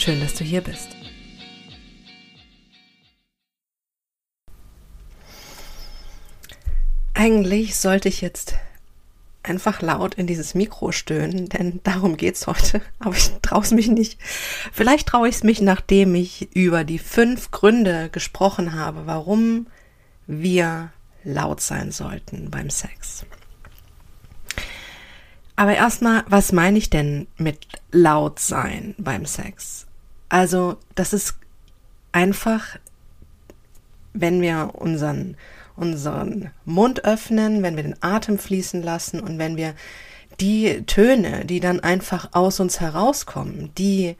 Schön, dass du hier bist. Eigentlich sollte ich jetzt einfach laut in dieses Mikro stöhnen, denn darum geht's heute. Aber ich traue es mich nicht. Vielleicht traue ich es mich, nachdem ich über die fünf Gründe gesprochen habe, warum wir laut sein sollten beim Sex. Aber erstmal, was meine ich denn mit laut sein beim Sex? Also, das ist einfach, wenn wir unseren unseren Mund öffnen, wenn wir den Atem fließen lassen und wenn wir die Töne, die dann einfach aus uns herauskommen, die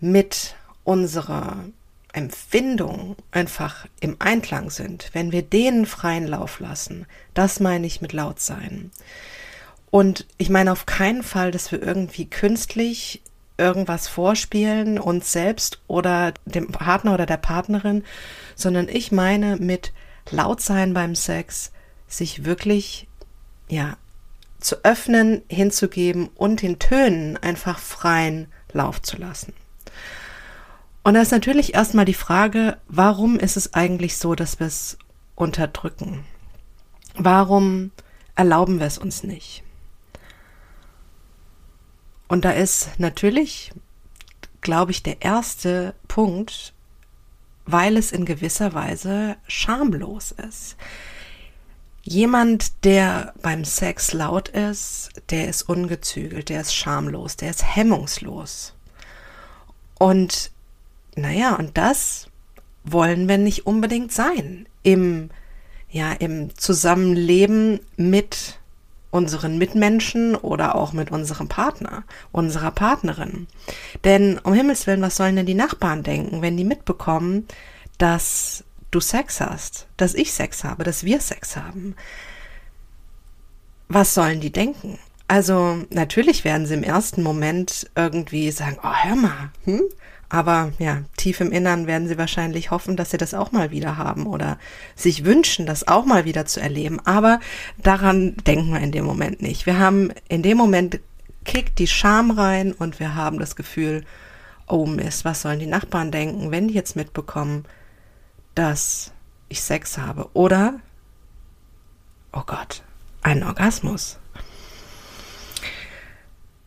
mit unserer Empfindung einfach im Einklang sind, wenn wir denen freien Lauf lassen, das meine ich mit laut sein. Und ich meine auf keinen Fall, dass wir irgendwie künstlich irgendwas vorspielen, uns selbst oder dem Partner oder der Partnerin, sondern ich meine mit laut sein beim Sex, sich wirklich, ja, zu öffnen, hinzugeben und den Tönen einfach freien Lauf zu lassen. Und da ist natürlich erstmal die Frage, warum ist es eigentlich so, dass wir es unterdrücken? Warum erlauben wir es uns nicht? Und da ist natürlich, glaube ich, der erste Punkt, weil es in gewisser Weise schamlos ist. Jemand, der beim Sex laut ist, der ist ungezügelt, der ist schamlos, der ist hemmungslos. Und naja, und das wollen wir nicht unbedingt sein im, ja, im Zusammenleben mit unseren Mitmenschen oder auch mit unserem Partner, unserer Partnerin. Denn um Himmels Willen, was sollen denn die Nachbarn denken, wenn die mitbekommen, dass du Sex hast, dass ich Sex habe, dass wir Sex haben? Was sollen die denken? Also natürlich werden sie im ersten Moment irgendwie sagen, oh hör mal, hm? Aber ja, tief im Innern werden sie wahrscheinlich hoffen, dass sie das auch mal wieder haben oder sich wünschen, das auch mal wieder zu erleben. Aber daran denken wir in dem Moment nicht. Wir haben in dem Moment kickt die Scham rein und wir haben das Gefühl, oh Mist, was sollen die Nachbarn denken, wenn die jetzt mitbekommen, dass ich Sex habe? Oder, oh Gott, ein Orgasmus.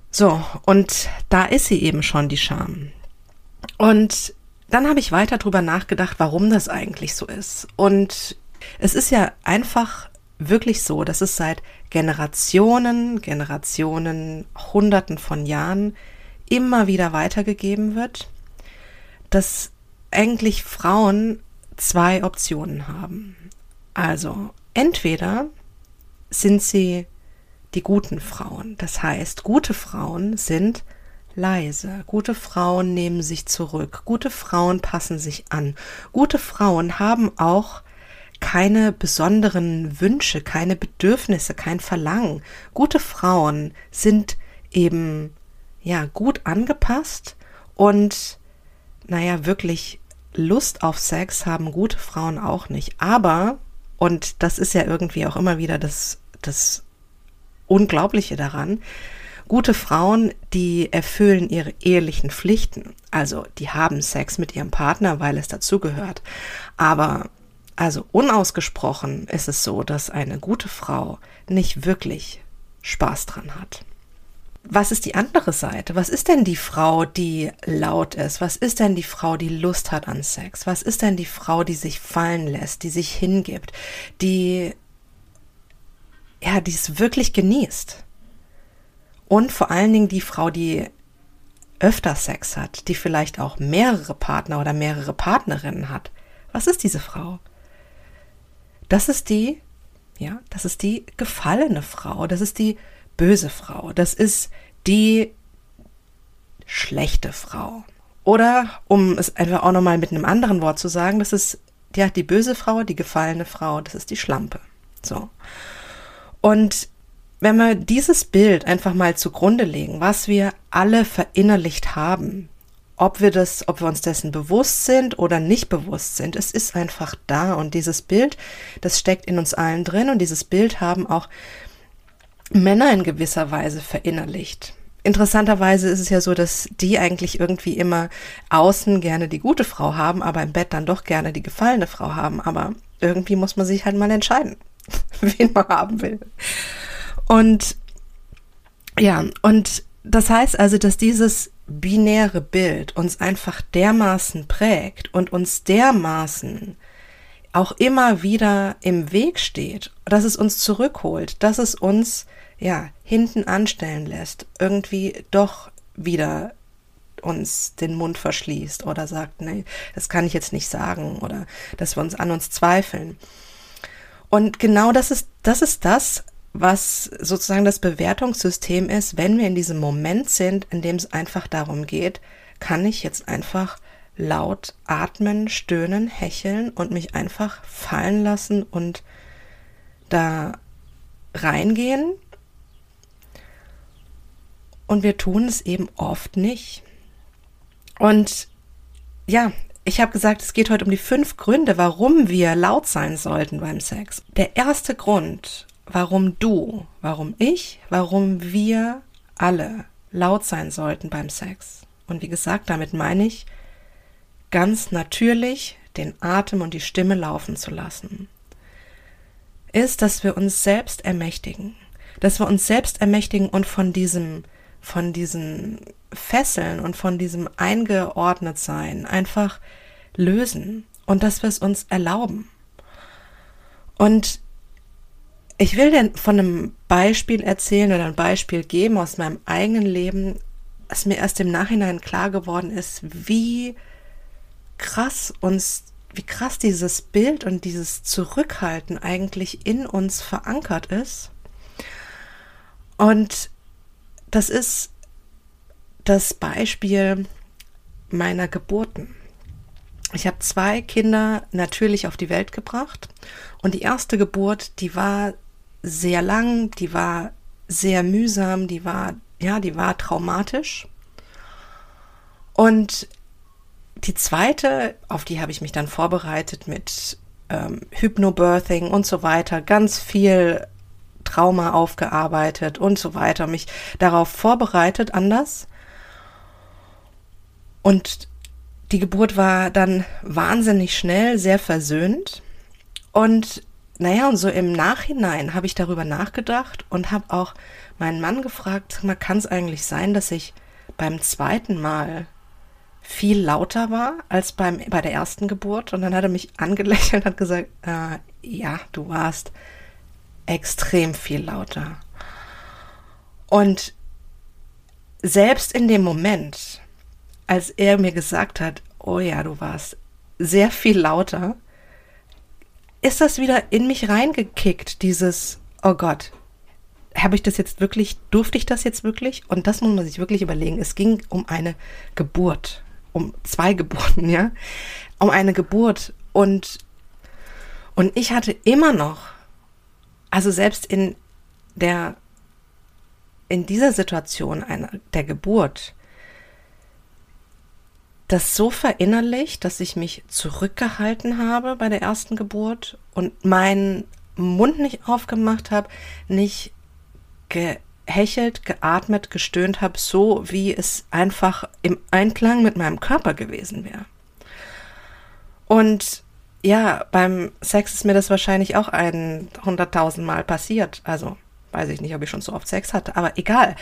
So, und da ist sie eben schon, die Scham. Und dann habe ich weiter drüber nachgedacht, warum das eigentlich so ist. Und es ist ja einfach wirklich so, dass es seit Generationen, Generationen, Hunderten von Jahren immer wieder weitergegeben wird, dass eigentlich Frauen zwei Optionen haben. Also entweder sind sie die guten Frauen. Das heißt, gute Frauen sind leise. Gute Frauen nehmen sich zurück. Gute Frauen passen sich an. Gute Frauen haben auch keine besonderen Wünsche, keine Bedürfnisse, kein Verlangen. Gute Frauen sind eben ja gut angepasst und naja, wirklich Lust auf Sex haben gute Frauen auch nicht. Aber, und das ist ja irgendwie auch immer wieder das, das Unglaubliche daran, Gute Frauen, die erfüllen ihre ehelichen Pflichten. Also die haben Sex mit ihrem Partner, weil es dazugehört. Aber also unausgesprochen ist es so, dass eine gute Frau nicht wirklich Spaß dran hat. Was ist die andere Seite? Was ist denn die Frau, die laut ist? Was ist denn die Frau, die Lust hat an Sex? Was ist denn die Frau, die sich fallen lässt, die sich hingibt, die ja, die es wirklich genießt? Und vor allen Dingen die Frau, die öfter Sex hat, die vielleicht auch mehrere Partner oder mehrere Partnerinnen hat. Was ist diese Frau? Das ist die, ja, das ist die gefallene Frau, das ist die böse Frau, das ist die schlechte Frau. Oder, um es einfach auch nochmal mit einem anderen Wort zu sagen, das ist ja die böse Frau, die gefallene Frau, das ist die Schlampe. So. Und wenn wir dieses Bild einfach mal zugrunde legen, was wir alle verinnerlicht haben, ob wir das, ob wir uns dessen bewusst sind oder nicht bewusst sind, es ist einfach da und dieses Bild, das steckt in uns allen drin und dieses Bild haben auch Männer in gewisser Weise verinnerlicht. Interessanterweise ist es ja so, dass die eigentlich irgendwie immer außen gerne die gute Frau haben, aber im Bett dann doch gerne die gefallene Frau haben. Aber irgendwie muss man sich halt mal entscheiden, wen man haben will. Und ja, und das heißt also, dass dieses binäre Bild uns einfach dermaßen prägt und uns dermaßen auch immer wieder im Weg steht, dass es uns zurückholt, dass es uns ja hinten anstellen lässt, irgendwie doch wieder uns den Mund verschließt oder sagt, nee, das kann ich jetzt nicht sagen oder dass wir uns an uns zweifeln. Und genau das ist, das ist das, was sozusagen das Bewertungssystem ist, wenn wir in diesem Moment sind, in dem es einfach darum geht, kann ich jetzt einfach laut atmen, stöhnen, hecheln und mich einfach fallen lassen und da reingehen und wir tun es eben oft nicht. Und ja, ich habe gesagt, es geht heute um die fünf Gründe, warum wir laut sein sollten beim Sex. Der erste Grund, warum du, warum ich, warum wir alle laut sein sollten beim Sex. Und wie gesagt, damit meine ich, ganz natürlich den Atem und die Stimme laufen zu lassen, ist, dass wir uns selbst ermächtigen, dass wir uns selbst ermächtigen und von diesem von diesen Fesseln und von diesem eingeordnet sein einfach lösen und dass wir es uns erlauben. Und ich will dir von einem Beispiel erzählen oder ein Beispiel geben aus meinem eigenen Leben, dass mir erst im Nachhinein klar geworden ist, wie krass uns, wie krass dieses Bild und dieses Zurückhalten eigentlich in uns verankert ist. Und das ist das Beispiel meiner Geburten. Ich habe zwei Kinder natürlich auf die Welt gebracht und die erste Geburt, die war sehr lang, die war sehr mühsam, die war ja, die war traumatisch. Und die zweite, auf die habe ich mich dann vorbereitet mit ähm, Hypnobirthing und so weiter, ganz viel Trauma aufgearbeitet und so weiter, mich darauf vorbereitet anders. Und die Geburt war dann wahnsinnig schnell, sehr versöhnt. Und naja, und so im Nachhinein habe ich darüber nachgedacht und habe auch meinen Mann gefragt, mal kann es eigentlich sein, dass ich beim zweiten Mal viel lauter war als beim, bei der ersten Geburt? Und dann hat er mich angelächelt und hat gesagt, äh, ja, du warst extrem viel lauter. Und selbst in dem Moment, als er mir gesagt hat, oh ja, du warst sehr viel lauter, ist das wieder in mich reingekickt, dieses, oh Gott, habe ich das jetzt wirklich, durfte ich das jetzt wirklich? Und das muss man sich wirklich überlegen. Es ging um eine Geburt, um zwei Geburten, ja, um eine Geburt und und ich hatte immer noch also selbst in der, in dieser Situation einer, der Geburt, das so verinnerlicht, dass ich mich zurückgehalten habe bei der ersten Geburt und meinen Mund nicht aufgemacht habe, nicht gehechelt, geatmet, gestöhnt habe, so wie es einfach im Einklang mit meinem Körper gewesen wäre. Und ja, beim Sex ist mir das wahrscheinlich auch ein Mal passiert. Also weiß ich nicht, ob ich schon so oft Sex hatte, aber egal.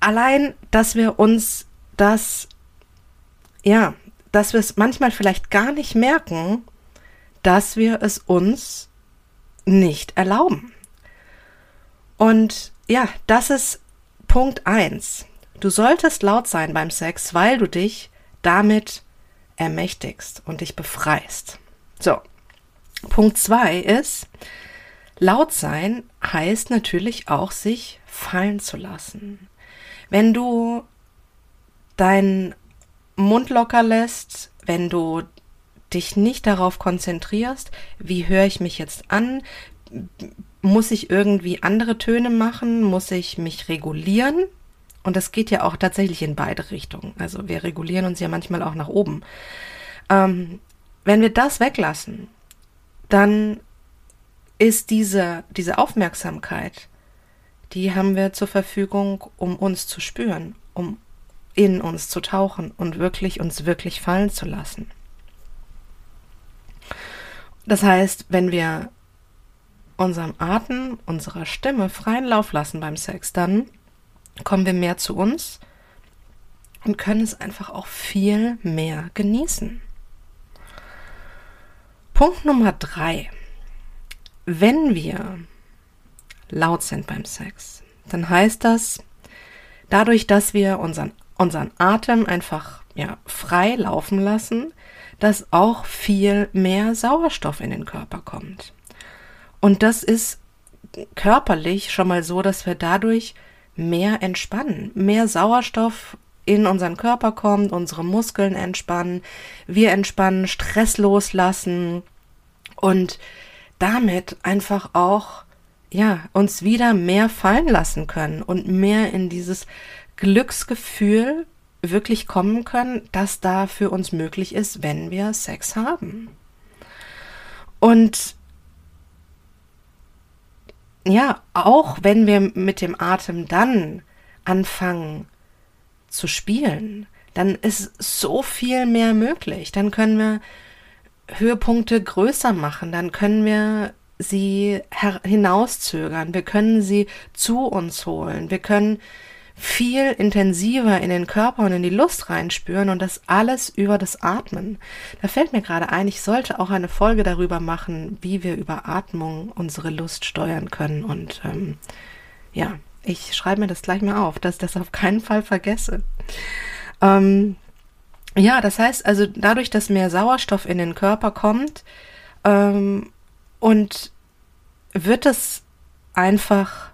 Allein, dass wir uns das, ja, dass wir es manchmal vielleicht gar nicht merken, dass wir es uns nicht erlauben. Und ja, das ist Punkt eins. Du solltest laut sein beim Sex, weil du dich damit ermächtigst und dich befreist. So, Punkt zwei ist, laut sein heißt natürlich auch, sich fallen zu lassen. Wenn du deinen Mund locker lässt, wenn du dich nicht darauf konzentrierst, wie höre ich mich jetzt an, muss ich irgendwie andere Töne machen, muss ich mich regulieren, und das geht ja auch tatsächlich in beide Richtungen. Also wir regulieren uns ja manchmal auch nach oben. Ähm, wenn wir das weglassen, dann ist diese, diese Aufmerksamkeit, die haben wir zur Verfügung, um uns zu spüren, um in uns zu tauchen und wirklich uns wirklich fallen zu lassen. Das heißt, wenn wir unserem Atem, unserer Stimme freien Lauf lassen beim Sex, dann kommen wir mehr zu uns und können es einfach auch viel mehr genießen. Punkt Nummer drei. Wenn wir laut sind beim Sex, dann heißt das, dadurch, dass wir unseren, unseren Atem einfach ja, frei laufen lassen, dass auch viel mehr Sauerstoff in den Körper kommt. Und das ist körperlich schon mal so, dass wir dadurch mehr entspannen, mehr Sauerstoff in unseren Körper kommt, unsere Muskeln entspannen, wir entspannen, Stress loslassen und damit einfach auch ja, uns wieder mehr fallen lassen können und mehr in dieses Glücksgefühl wirklich kommen können, das da für uns möglich ist, wenn wir Sex haben. Und ja, auch wenn wir mit dem Atem dann anfangen zu spielen, dann ist so viel mehr möglich. Dann können wir Höhepunkte größer machen, dann können wir sie hinauszögern, wir können sie zu uns holen, wir können viel intensiver in den Körper und in die Lust reinspüren und das alles über das Atmen. Da fällt mir gerade ein, ich sollte auch eine Folge darüber machen, wie wir über Atmung unsere Lust steuern können. Und ähm, ja, ich schreibe mir das gleich mal auf, dass ich das auf keinen Fall vergesse. Ähm, ja, das heißt also, dadurch, dass mehr Sauerstoff in den Körper kommt ähm, und wird es einfach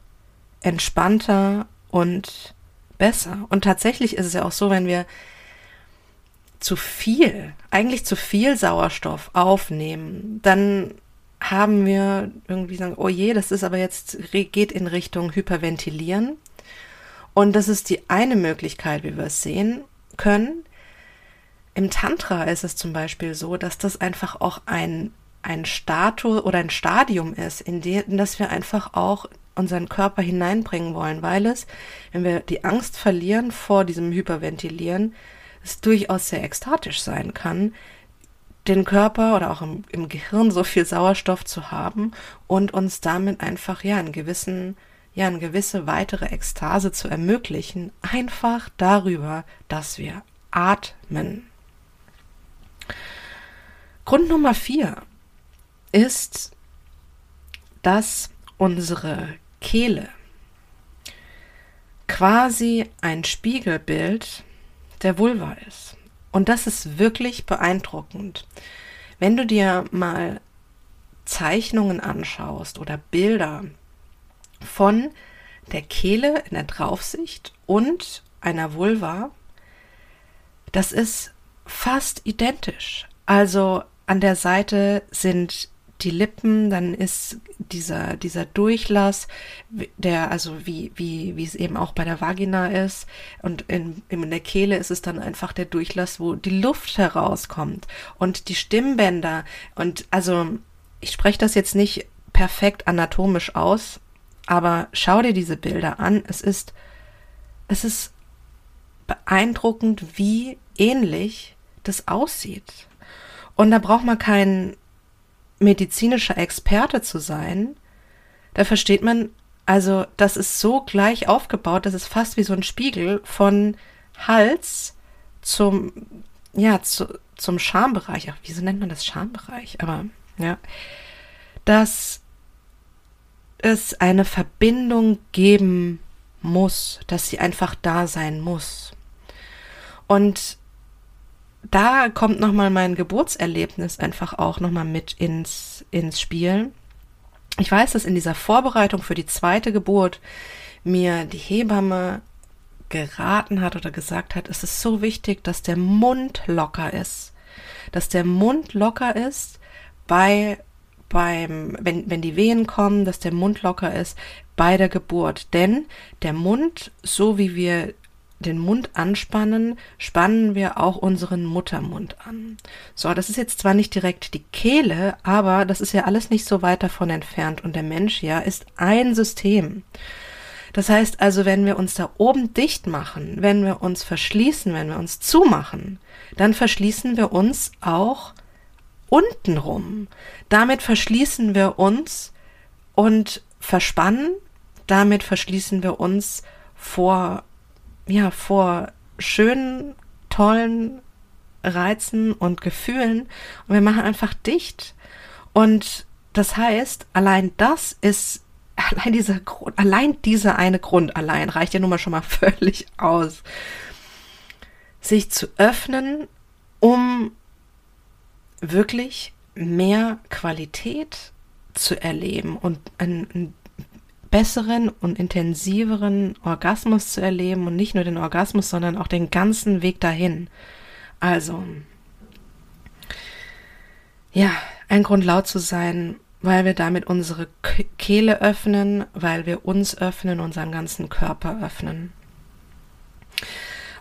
entspannter und besser. Und tatsächlich ist es ja auch so, wenn wir zu viel, eigentlich zu viel Sauerstoff aufnehmen, dann haben wir irgendwie sagen, oh je, das ist aber jetzt, geht in Richtung Hyperventilieren. Und das ist die eine Möglichkeit, wie wir es sehen können. Im Tantra ist es zum Beispiel so, dass das einfach auch ein, ein Status oder ein Stadium ist, in dem, dass wir einfach auch unseren Körper hineinbringen wollen, weil es, wenn wir die Angst verlieren vor diesem Hyperventilieren, es durchaus sehr ekstatisch sein kann, den Körper oder auch im, im Gehirn so viel Sauerstoff zu haben und uns damit einfach ja einen gewissen ja eine gewisse weitere Ekstase zu ermöglichen, einfach darüber, dass wir atmen. Grund Nummer vier ist, dass unsere Kehle quasi ein Spiegelbild der Vulva ist. Und das ist wirklich beeindruckend. Wenn du dir mal Zeichnungen anschaust oder Bilder von der Kehle in der Draufsicht und einer Vulva, das ist fast identisch. Also an der Seite sind die Lippen, dann ist dieser, dieser Durchlass, der, also wie, wie, wie es eben auch bei der Vagina ist. Und in, in der Kehle ist es dann einfach der Durchlass, wo die Luft herauskommt. Und die Stimmbänder. Und also, ich spreche das jetzt nicht perfekt anatomisch aus, aber schau dir diese Bilder an. Es ist, es ist beeindruckend, wie ähnlich das aussieht. Und da braucht man keinen medizinischer Experte zu sein, da versteht man, also das ist so gleich aufgebaut, das ist fast wie so ein Spiegel von Hals zum, ja, zu, zum Schambereich. Ach, wieso nennt man das Schambereich? Aber, ja, dass es eine Verbindung geben muss, dass sie einfach da sein muss. Und da kommt nochmal mein Geburtserlebnis einfach auch nochmal mit ins, ins Spiel. Ich weiß, dass in dieser Vorbereitung für die zweite Geburt mir die Hebamme geraten hat oder gesagt hat, es ist so wichtig, dass der Mund locker ist. Dass der Mund locker ist bei beim, wenn, wenn die Wehen kommen, dass der Mund locker ist bei der Geburt. Denn der Mund, so wie wir den Mund anspannen, spannen wir auch unseren Muttermund an. So, das ist jetzt zwar nicht direkt die Kehle, aber das ist ja alles nicht so weit davon entfernt und der Mensch ja ist ein System. Das heißt also, wenn wir uns da oben dicht machen, wenn wir uns verschließen, wenn wir uns zumachen, dann verschließen wir uns auch untenrum. Damit verschließen wir uns und verspannen, damit verschließen wir uns vor ja, vor schönen, tollen Reizen und Gefühlen und wir machen einfach dicht. Und das heißt, allein das ist, allein dieser Grund, allein dieser eine Grund allein reicht ja nun mal schon mal völlig aus. Sich zu öffnen, um wirklich mehr Qualität zu erleben und ein, ein besseren und intensiveren Orgasmus zu erleben und nicht nur den Orgasmus, sondern auch den ganzen Weg dahin. Also, ja, ein Grund laut zu sein, weil wir damit unsere Kehle öffnen, weil wir uns öffnen, unseren ganzen Körper öffnen.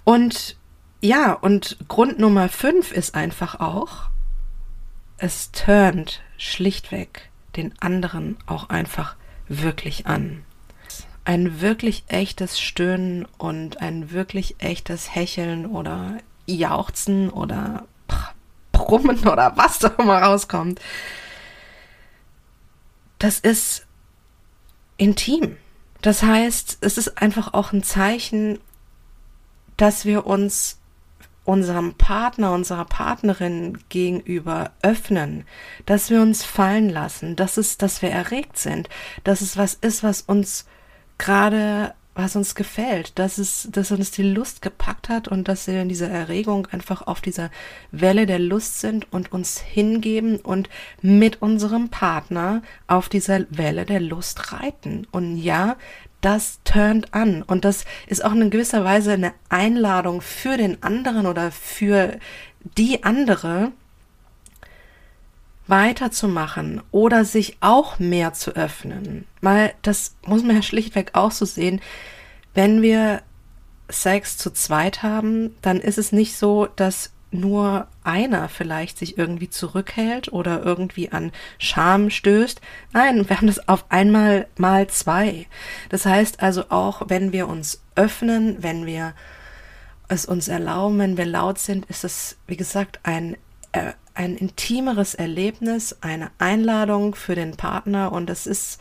Und ja, und Grund Nummer fünf ist einfach auch, es turnt schlichtweg den anderen auch einfach wirklich an. Ein wirklich echtes Stöhnen und ein wirklich echtes Hecheln oder Jauchzen oder Brummen oder was da immer rauskommt, das ist intim. Das heißt, es ist einfach auch ein Zeichen, dass wir uns unserem Partner, unserer Partnerin gegenüber öffnen, dass wir uns fallen lassen, dass es, dass wir erregt sind, dass es was ist, was uns gerade, was uns gefällt, dass es, dass uns die Lust gepackt hat und dass wir in dieser Erregung einfach auf dieser Welle der Lust sind und uns hingeben und mit unserem Partner auf dieser Welle der Lust reiten. Und ja, das turnt an. Und das ist auch in gewisser Weise eine Einladung für den anderen oder für die andere, weiterzumachen oder sich auch mehr zu öffnen. Weil das muss man ja schlichtweg auch so sehen. Wenn wir Sex zu zweit haben, dann ist es nicht so, dass nur einer vielleicht sich irgendwie zurückhält oder irgendwie an Scham stößt. Nein, wir haben das auf einmal mal zwei. Das heißt also auch, wenn wir uns öffnen, wenn wir es uns erlauben, wenn wir laut sind, ist es, wie gesagt, ein, äh, ein intimeres Erlebnis, eine Einladung für den Partner und es ist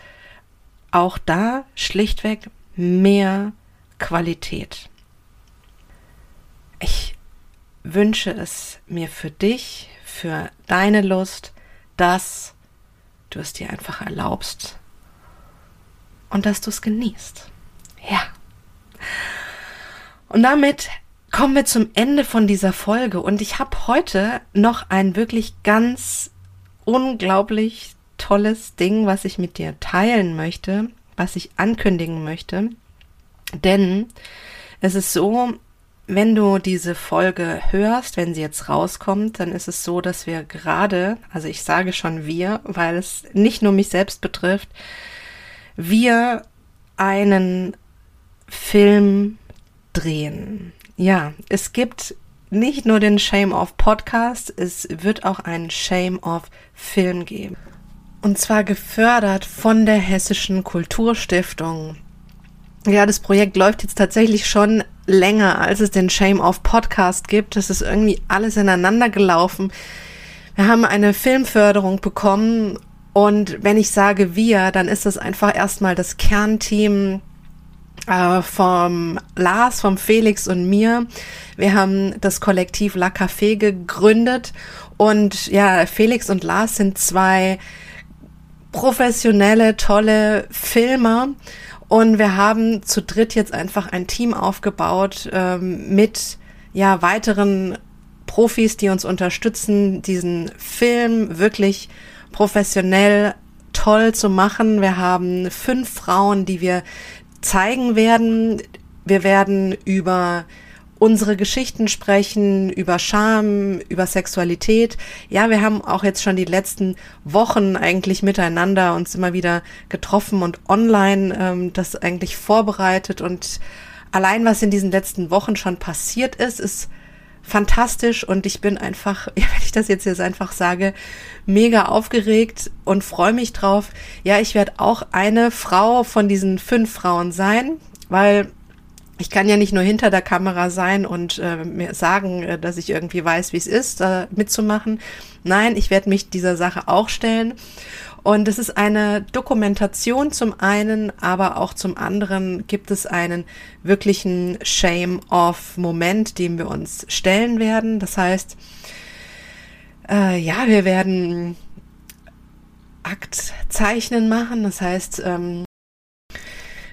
auch da schlichtweg mehr Qualität. Ich wünsche es mir für dich, für deine Lust, dass du es dir einfach erlaubst und dass du es genießt. Ja. Und damit kommen wir zum Ende von dieser Folge und ich habe heute noch ein wirklich ganz unglaublich tolles Ding, was ich mit dir teilen möchte, was ich ankündigen möchte. Denn es ist so, wenn du diese Folge hörst, wenn sie jetzt rauskommt, dann ist es so, dass wir gerade, also ich sage schon wir, weil es nicht nur mich selbst betrifft, wir einen Film drehen. Ja, es gibt nicht nur den Shame of Podcast, es wird auch einen Shame of Film geben. Und zwar gefördert von der Hessischen Kulturstiftung. Ja, das Projekt läuft jetzt tatsächlich schon länger, als es den Shame of Podcast gibt. Das ist irgendwie alles ineinander gelaufen. Wir haben eine Filmförderung bekommen und wenn ich sage wir, dann ist das einfach erstmal das Kernteam äh, vom Lars, vom Felix und mir. Wir haben das Kollektiv La Café gegründet und ja, Felix und Lars sind zwei professionelle, tolle Filmer und wir haben zu dritt jetzt einfach ein Team aufgebaut ähm, mit ja weiteren Profis, die uns unterstützen, diesen Film wirklich professionell toll zu machen. Wir haben fünf Frauen, die wir zeigen werden, Wir werden über unsere Geschichten sprechen, über Scham, über Sexualität. Ja, wir haben auch jetzt schon die letzten Wochen eigentlich miteinander uns immer wieder getroffen und online ähm, das eigentlich vorbereitet. Und allein was in diesen letzten Wochen schon passiert ist, ist fantastisch und ich bin einfach, ja, wenn ich das jetzt jetzt einfach sage, mega aufgeregt und freue mich drauf. Ja, ich werde auch eine Frau von diesen fünf Frauen sein, weil ich kann ja nicht nur hinter der Kamera sein und äh, mir sagen, äh, dass ich irgendwie weiß, wie es ist, äh, mitzumachen. Nein, ich werde mich dieser Sache auch stellen. Und es ist eine Dokumentation zum einen, aber auch zum anderen gibt es einen wirklichen Shame-Off-Moment, dem wir uns stellen werden. Das heißt, äh, ja, wir werden Aktzeichnen machen. Das heißt, ähm,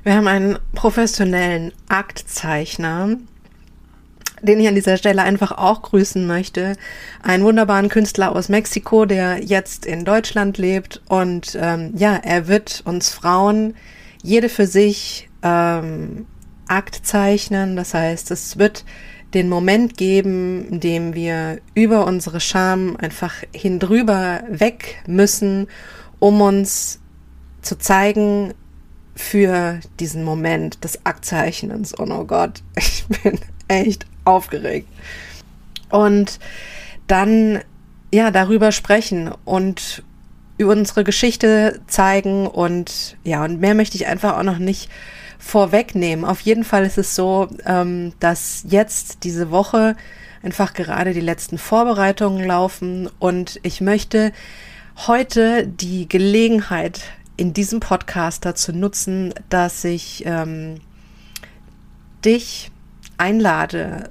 wir haben einen professionellen Aktzeichner, den ich an dieser Stelle einfach auch grüßen möchte. Einen wunderbaren Künstler aus Mexiko, der jetzt in Deutschland lebt. Und ähm, ja, er wird uns Frauen jede für sich ähm, Akt zeichnen. Das heißt, es wird den Moment geben, in dem wir über unsere Scham einfach hindrüber weg müssen, um uns zu zeigen, für diesen Moment des Aktzeichnens. Und oh Gott, ich bin echt aufgeregt. Und dann ja darüber sprechen und über unsere Geschichte zeigen und ja, und mehr möchte ich einfach auch noch nicht vorwegnehmen. Auf jeden Fall ist es so, ähm, dass jetzt diese Woche einfach gerade die letzten Vorbereitungen laufen und ich möchte heute die Gelegenheit in diesem Podcast dazu nutzen, dass ich ähm, dich einlade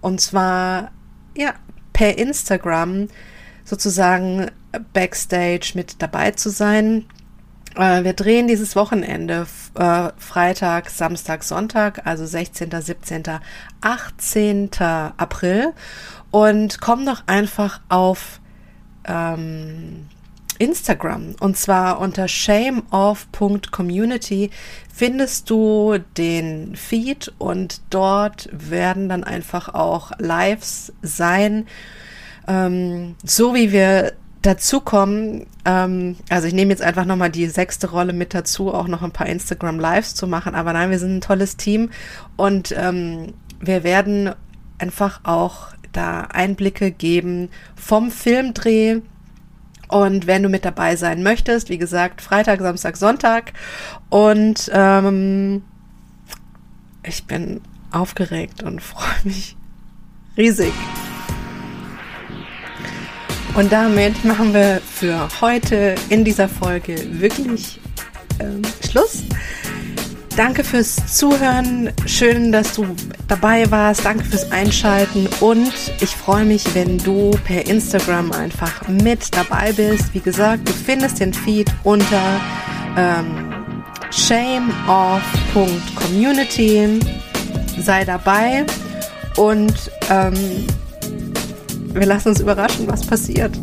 und zwar ja per Instagram sozusagen backstage mit dabei zu sein. Äh, wir drehen dieses Wochenende äh, Freitag, Samstag, Sonntag, also 16., 17., 18. April und komm doch einfach auf ähm, Instagram. Und zwar unter shameoff.community findest du den Feed und dort werden dann einfach auch Lives sein. Ähm, so wie wir dazu kommen, ähm, also ich nehme jetzt einfach nochmal die sechste Rolle mit dazu, auch noch ein paar Instagram Lives zu machen. Aber nein, wir sind ein tolles Team und ähm, wir werden einfach auch da Einblicke geben vom Filmdreh und wenn du mit dabei sein möchtest, wie gesagt, Freitag, Samstag, Sonntag. Und ähm, ich bin aufgeregt und freue mich riesig. Und damit machen wir für heute in dieser Folge wirklich ähm, Schluss. Danke fürs Zuhören. Schön, dass du dabei warst. Danke fürs Einschalten. Und ich freue mich, wenn du per Instagram einfach mit dabei bist. Wie gesagt, du findest den Feed unter ähm, shameoff.community. Sei dabei und ähm, wir lassen uns überraschen, was passiert.